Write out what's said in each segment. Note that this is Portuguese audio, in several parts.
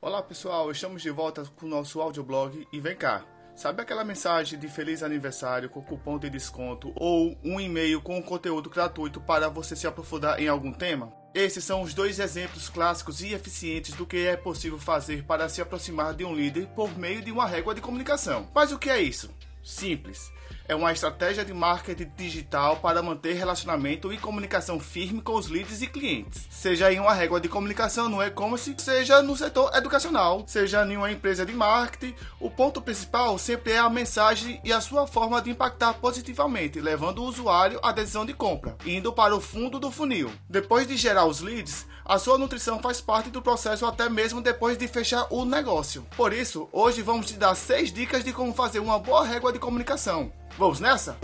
Olá pessoal, estamos de volta com o nosso audioblog e vem cá. Sabe aquela mensagem de feliz aniversário com cupom de desconto ou um e-mail com conteúdo gratuito para você se aprofundar em algum tema? Esses são os dois exemplos clássicos e eficientes do que é possível fazer para se aproximar de um líder por meio de uma régua de comunicação. Mas o que é isso? Simples. É uma estratégia de marketing digital para manter relacionamento e comunicação firme com os leads e clientes. Seja em uma régua de comunicação no e-commerce, seja no setor educacional, seja em uma empresa de marketing, o ponto principal sempre é a mensagem e a sua forma de impactar positivamente, levando o usuário à decisão de compra, indo para o fundo do funil. Depois de gerar os leads, a sua nutrição faz parte do processo até mesmo depois de fechar o negócio. Por isso, hoje vamos te dar 6 dicas de como fazer uma boa régua de comunicação. Vamos nessa?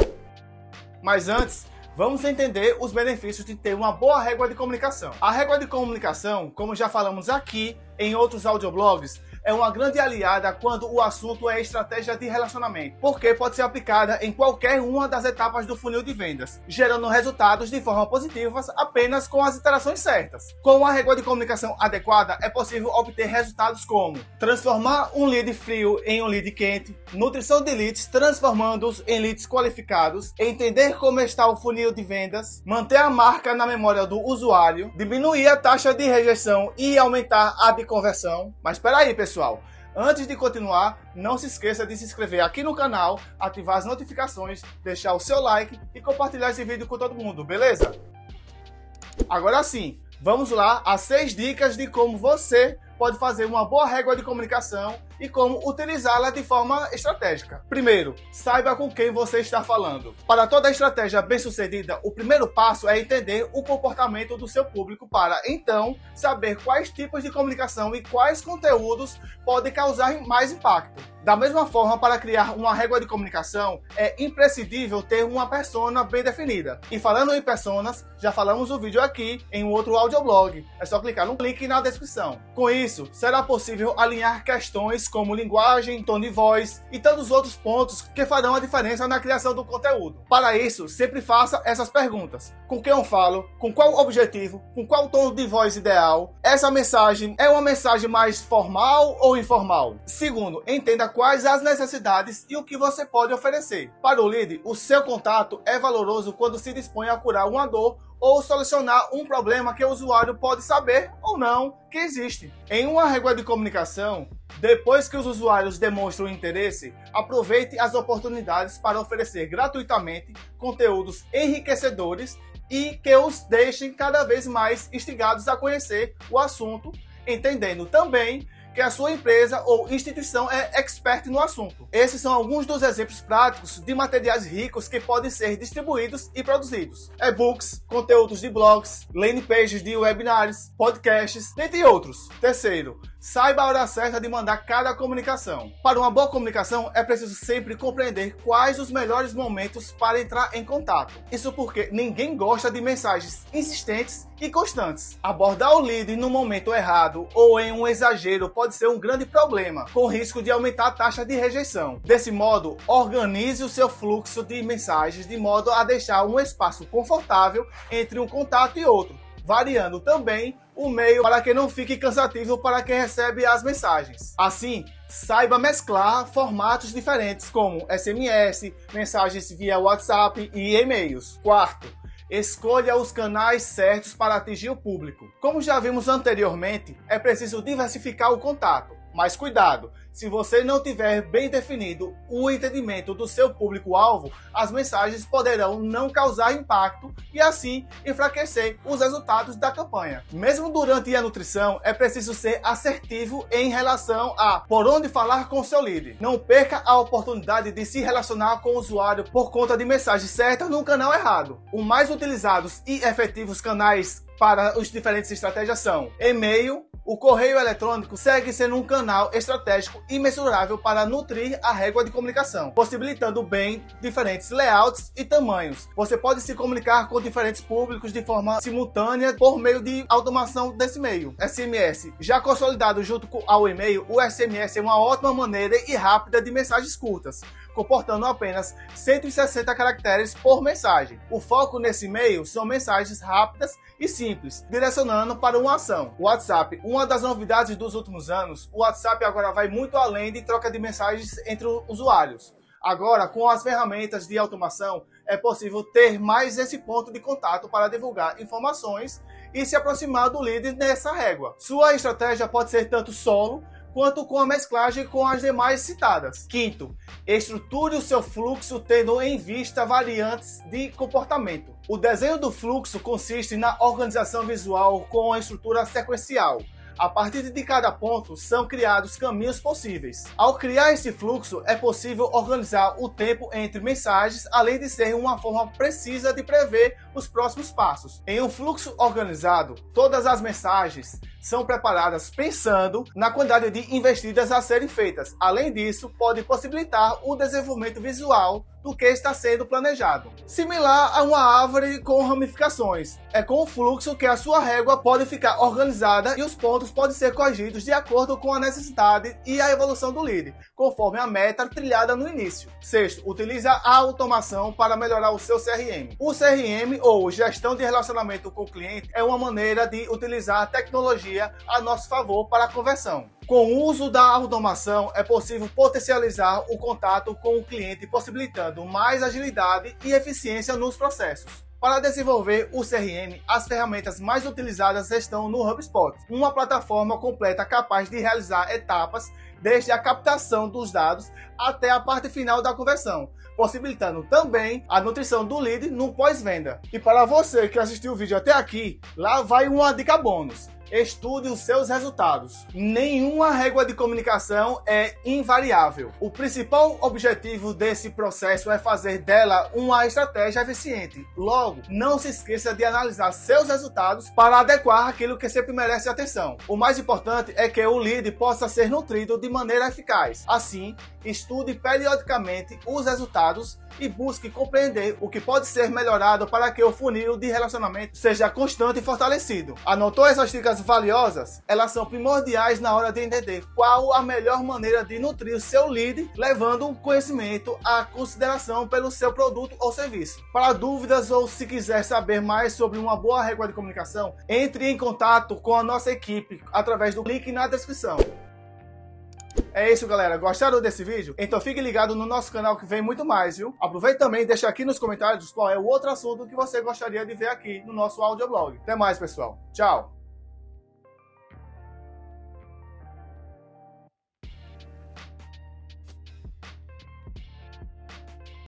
Mas antes, vamos entender os benefícios de ter uma boa régua de comunicação. A régua de comunicação, como já falamos aqui em outros audioblogs, é uma grande aliada quando o assunto é estratégia de relacionamento, porque pode ser aplicada em qualquer uma das etapas do funil de vendas, gerando resultados de forma positiva apenas com as interações certas. Com uma régua de comunicação adequada, é possível obter resultados como transformar um lead frio em um lead quente, nutrição de leads transformando-os em leads qualificados, entender como está o funil de vendas, manter a marca na memória do usuário, diminuir a taxa de rejeição e aumentar a de conversão. Mas espera aí, pessoal pessoal. Antes de continuar, não se esqueça de se inscrever aqui no canal, ativar as notificações, deixar o seu like e compartilhar esse vídeo com todo mundo, beleza? Agora sim, vamos lá às 6 dicas de como você pode fazer uma boa régua de comunicação e como utilizá-la de forma estratégica. Primeiro, saiba com quem você está falando. Para toda estratégia bem-sucedida, o primeiro passo é entender o comportamento do seu público para então saber quais tipos de comunicação e quais conteúdos podem causar mais impacto. Da mesma forma, para criar uma régua de comunicação, é imprescindível ter uma persona bem definida. E falando em personas, já falamos o vídeo aqui em um outro audioblog. É só clicar no link na descrição. Com isso, será possível alinhar questões como linguagem, tom de voz e tantos outros pontos que farão a diferença na criação do conteúdo. Para isso, sempre faça essas perguntas: com quem eu falo? Com qual objetivo? Com qual tom de voz ideal? Essa mensagem é uma mensagem mais formal ou informal? Segundo, entenda quais as necessidades e o que você pode oferecer. Para o lead, o seu contato é valoroso quando se dispõe a curar uma dor ou solucionar um problema que o usuário pode saber ou não que existe. Em uma régua de comunicação, depois que os usuários demonstram interesse, aproveite as oportunidades para oferecer gratuitamente conteúdos enriquecedores e que os deixem cada vez mais instigados a conhecer o assunto, entendendo também que a sua empresa ou instituição é expert no assunto. Esses são alguns dos exemplos práticos de materiais ricos que podem ser distribuídos e produzidos: e-books, conteúdos de blogs, landing pages de webinars, podcasts, dentre outros. Terceiro, Saiba a hora certa de mandar cada comunicação. Para uma boa comunicação, é preciso sempre compreender quais os melhores momentos para entrar em contato. Isso porque ninguém gosta de mensagens insistentes e constantes. Abordar o lead no momento errado ou em um exagero pode ser um grande problema, com risco de aumentar a taxa de rejeição. Desse modo, organize o seu fluxo de mensagens de modo a deixar um espaço confortável entre um contato e outro variando também o meio para que não fique cansativo para quem recebe as mensagens. Assim, saiba mesclar formatos diferentes como SMS, mensagens via WhatsApp e e-mails. Quarto, escolha os canais certos para atingir o público. Como já vimos anteriormente, é preciso diversificar o contato. Mas cuidado, se você não tiver bem definido o entendimento do seu público-alvo, as mensagens poderão não causar impacto e assim enfraquecer os resultados da campanha. Mesmo durante a nutrição, é preciso ser assertivo em relação a por onde falar com seu líder. Não perca a oportunidade de se relacionar com o usuário por conta de mensagens certas no canal errado. Os mais utilizados e efetivos canais para os diferentes estratégias são e-mail, o correio eletrônico segue sendo um canal estratégico e mensurável para nutrir a régua de comunicação, possibilitando bem diferentes layouts e tamanhos. Você pode se comunicar com diferentes públicos de forma simultânea por meio de automação desse meio. SMS. Já consolidado junto ao e-mail, o SMS é uma ótima maneira e rápida de mensagens curtas comportando apenas 160 caracteres por mensagem. O foco nesse e-mail são mensagens rápidas e simples, direcionando para uma ação. WhatsApp, um Uma das novidades dos últimos anos, o WhatsApp agora vai muito além de troca de mensagens entre usuários. Agora, com as ferramentas de automação, é possível ter mais esse ponto de contato para divulgar informações e se aproximar do líder nessa régua. Sua estratégia pode ser tanto solo quanto com a mesclagem com as demais citadas. Quinto, estruture o seu fluxo tendo em vista variantes de comportamento. O desenho do fluxo consiste na organização visual com a estrutura sequencial. A partir de cada ponto são criados caminhos possíveis. Ao criar esse fluxo, é possível organizar o tempo entre mensagens, além de ser uma forma precisa de prever os próximos passos. Em um fluxo organizado, todas as mensagens são preparadas pensando na quantidade de investidas a serem feitas. Além disso, pode possibilitar o desenvolvimento visual do que está sendo planejado. Similar a uma árvore com ramificações, é com o fluxo que a sua régua pode ficar organizada e os pontos podem ser corrigidos de acordo com a necessidade e a evolução do lead, conforme a meta trilhada no início. Sexto, utiliza a automação para melhorar o seu CRM. O CRM ou gestão de relacionamento com o cliente é uma maneira de utilizar a tecnologia a nosso favor para a conversão. Com o uso da automação, é possível potencializar o contato com o cliente, possibilitando mais agilidade e eficiência nos processos. Para desenvolver o CRM, as ferramentas mais utilizadas estão no HubSpot, uma plataforma completa capaz de realizar etapas desde a captação dos dados até a parte final da conversão, possibilitando também a nutrição do lead no pós-venda. E para você que assistiu o vídeo até aqui, lá vai uma dica bônus estude os seus resultados. Nenhuma régua de comunicação é invariável. O principal objetivo desse processo é fazer dela uma estratégia eficiente. Logo, não se esqueça de analisar seus resultados para adequar aquilo que sempre merece atenção. O mais importante é que o lead possa ser nutrido de maneira eficaz. Assim, estude periodicamente os resultados e busque compreender o que pode ser melhorado para que o funil de relacionamento seja constante e fortalecido. Anotou essas dicas valiosas? Elas são primordiais na hora de entender qual a melhor maneira de nutrir seu lead, levando o conhecimento à consideração pelo seu produto ou serviço. Para dúvidas ou se quiser saber mais sobre uma boa régua de comunicação, entre em contato com a nossa equipe através do link na descrição. É isso, galera. Gostaram desse vídeo? Então fique ligado no nosso canal que vem muito mais, viu? Aproveite também e deixa aqui nos comentários qual é o outro assunto que você gostaria de ver aqui no nosso audioblog. Até mais, pessoal. Tchau!